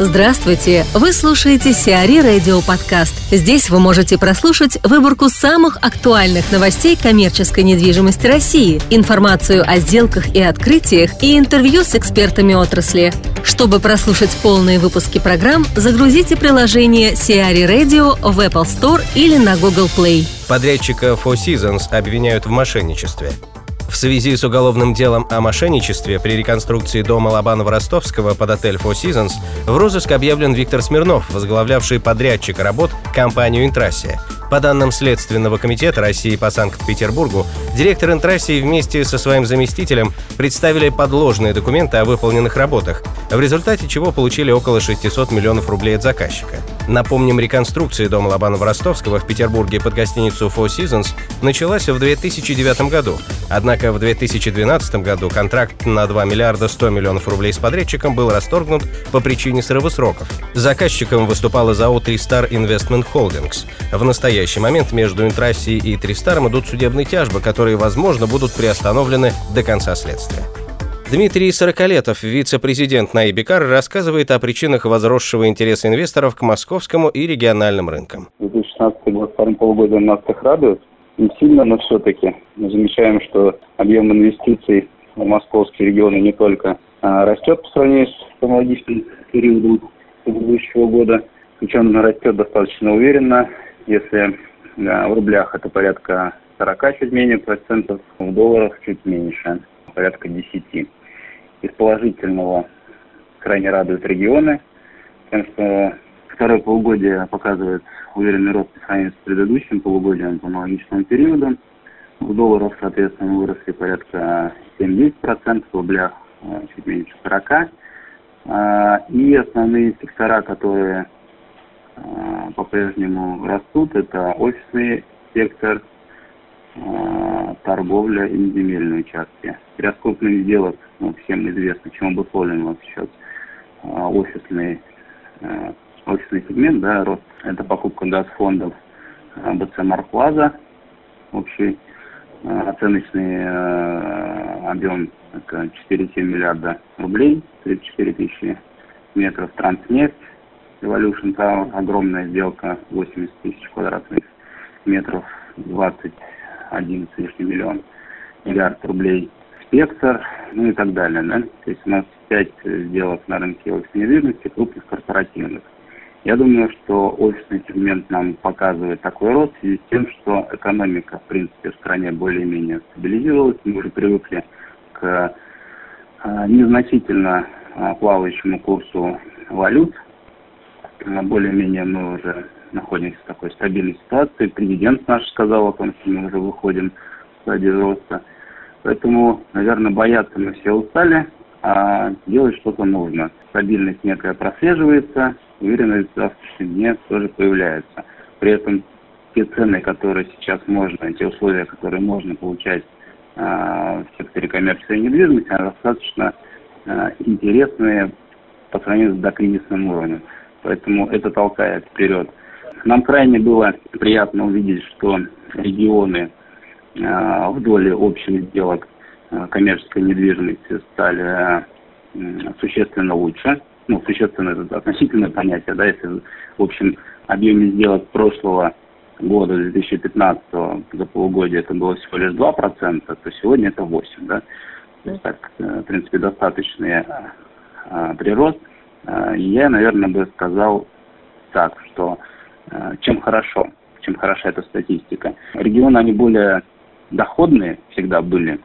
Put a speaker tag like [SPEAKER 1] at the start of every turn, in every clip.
[SPEAKER 1] Здравствуйте! Вы слушаете Сиари Радио Подкаст. Здесь вы можете прослушать выборку самых актуальных новостей коммерческой недвижимости России, информацию о сделках и открытиях и интервью с экспертами отрасли. Чтобы прослушать полные выпуски программ, загрузите приложение Сиари Radio в Apple Store или на Google Play.
[SPEAKER 2] Подрядчика Four Seasons обвиняют в мошенничестве. В связи с уголовным делом о мошенничестве при реконструкции дома Лобанова-Ростовского под отель Four Seasons в розыск объявлен Виктор Смирнов, возглавлявший подрядчика работ компанию «Интрассия». По данным Следственного комитета России по Санкт-Петербургу, директор Интрассии вместе со своим заместителем представили подложные документы о выполненных работах, в результате чего получили около 600 миллионов рублей от заказчика. Напомним, реконструкция дома Лобанова-Ростовского в Петербурге под гостиницу Four Seasons началась в 2009 году. Однако в 2012 году контракт на 2 миллиарда 100 миллионов рублей с подрядчиком был расторгнут по причине срыва сроков. Заказчиком выступала ЗАО «Тристар Investment Holdings». В настоящий момент между Интрассией и Тристаром идут судебные тяжбы, которые, возможно, будут приостановлены до конца следствия. Дмитрий Сороколетов, вице-президент на Ибикар, рассказывает о причинах возросшего интереса инвесторов к московскому и региональным рынкам.
[SPEAKER 3] 2016 год втором полугодии нас их радует. Не сильно, но все-таки мы замечаем, что объем инвестиций в московские регионы не только а, растет по сравнению с аналогичным периодом предыдущего года, причем растет достаточно уверенно. Если да, в рублях это порядка 40 чуть менее процентов, в долларах чуть меньше порядка 10. Из положительного крайне радуют регионы, тем, что второе полугодие показывает уверенный рост по сравнению с предыдущим полугодием по аналогичному периоду. В долларах, соответственно, выросли порядка 7-10%, в рублях э, чуть меньше 40%. А, и основные сектора, которые по-прежнему растут, это офисный сектор, э, торговля и земельные участки. Ряд сделок, ну, всем известно, чем обусловлен вот сейчас э, офисный, э, офисный сегмент, да, рост. Это покупка газ-фондов БЦ Марплаза, общий оценочный объем это 4,7 миллиарда рублей, 34 тысячи метров транснефть, Evolution Tower, огромная сделка, 80 тысяч квадратных метров, 20 11 с лишним миллион, миллиард рублей. Спектр, ну и так далее. Да? То есть у нас 5 сделок на рынке офисной недвижимости, крупных корпоративных. Я думаю, что офисный сегмент нам показывает такой рост в связи с тем, что экономика, в принципе, в стране более-менее стабилизировалась. Мы уже привыкли к а, незначительно а, плавающему курсу валют. Более-менее мы уже находимся в такой стабильной ситуации. Президент наш сказал о том, что мы уже выходим в стадию роста. Поэтому, наверное, бояться мы все устали, а делать что-то нужно. Стабильность некая прослеживается, уверенность в завтрашнем дне тоже появляется. При этом те цены, которые сейчас можно, те условия, которые можно получать э, в секторе коммерческой недвижимости, достаточно э, интересные по сравнению с докризисным уровнем. Поэтому это толкает вперед нам крайне было приятно увидеть, что регионы э, в доле общих сделок э, коммерческой недвижимости стали э, существенно лучше. Ну, существенно это относительное понятие, да, если в общем объеме сделок прошлого года, 2015 за полугодие это было всего лишь 2%, то сегодня это 8%, да. То есть так, в принципе, достаточный прирост. Я, наверное, бы сказал так, что Э, чем хорошо, чем хороша эта статистика. Регионы, они более доходные всегда были,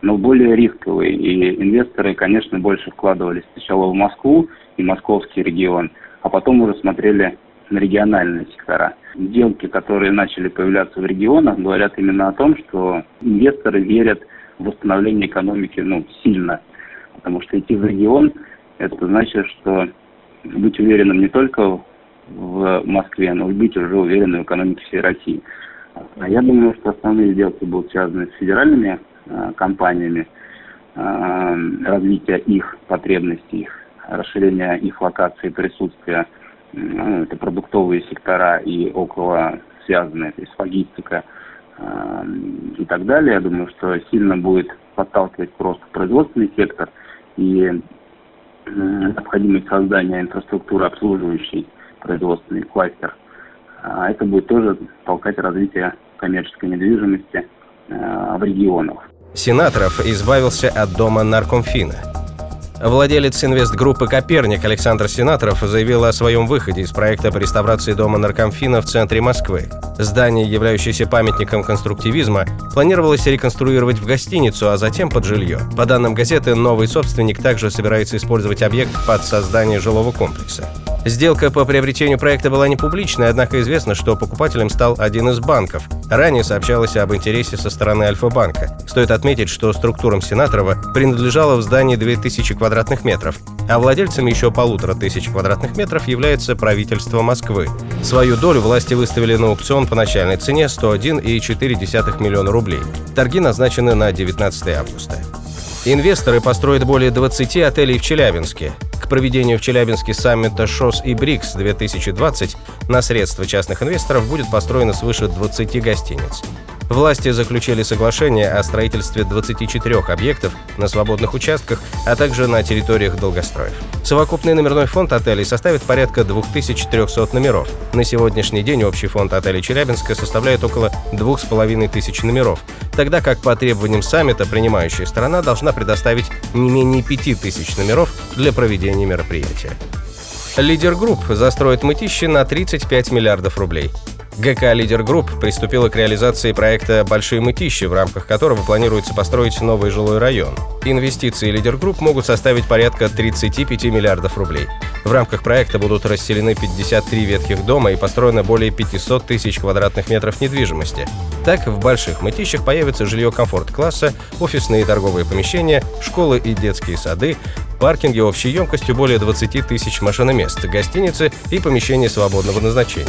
[SPEAKER 3] но более рисковые. И инвесторы, конечно, больше вкладывались сначала в Москву и московский регион, а потом уже смотрели на региональные сектора. Сделки, которые начали появляться в регионах, говорят именно о том, что инвесторы верят в восстановление экономики ну, сильно. Потому что идти в регион, это значит, что быть уверенным не только в Москве, но быть уже уверенной в экономике всей России. А я думаю, что основные сделки будут связаны с федеральными э, компаниями, э, развитие их потребностей, их расширение их локации присутствия, ну, это продуктовые сектора и около связанные, то есть логистика э, и так далее. Я думаю, что сильно будет подталкивать просто производственный сектор. И необходимость создания инфраструктуры, обслуживающей производственный кластер. А это будет тоже толкать развитие коммерческой недвижимости в регионах.
[SPEAKER 2] Сенаторов избавился от дома Наркомфина – Владелец инвестгруппы «Коперник» Александр Сенаторов заявил о своем выходе из проекта по реставрации дома Наркомфина в центре Москвы. Здание, являющееся памятником конструктивизма, планировалось реконструировать в гостиницу, а затем под жилье. По данным газеты, новый собственник также собирается использовать объект под создание жилого комплекса. Сделка по приобретению проекта была не публичной, однако известно, что покупателем стал один из банков. Ранее сообщалось об интересе со стороны Альфа-банка. Стоит отметить, что структурам Сенаторова принадлежало в здании 2000 квадратных метров, а владельцем еще полутора тысяч квадратных метров является правительство Москвы. Свою долю власти выставили на аукцион по начальной цене 101,4 миллиона рублей. Торги назначены на 19 августа. Инвесторы построят более 20 отелей в Челябинске проведению в Челябинске саммита ШОС и БРИКС 2020 на средства частных инвесторов будет построено свыше 20 гостиниц. Власти заключили соглашение о строительстве 24 объектов на свободных участках, а также на территориях долгостроев. Совокупный номерной фонд отелей составит порядка 2300 номеров. На сегодняшний день общий фонд отелей Челябинска составляет около 2500 номеров, тогда как по требованиям саммита принимающая сторона должна предоставить не менее 5000 номеров для проведения мероприятия. Лидер групп застроит мытищи на 35 миллиардов рублей. ГК «Лидер Групп» приступила к реализации проекта «Большие мытищи», в рамках которого планируется построить новый жилой район. Инвестиции «Лидер Групп» могут составить порядка 35 миллиардов рублей. В рамках проекта будут расселены 53 ветхих дома и построено более 500 тысяч квадратных метров недвижимости. Так, в больших мытищах появится жилье комфорт-класса, офисные и торговые помещения, школы и детские сады, паркинги общей емкостью более 20 тысяч машиномест, гостиницы и помещения свободного назначения.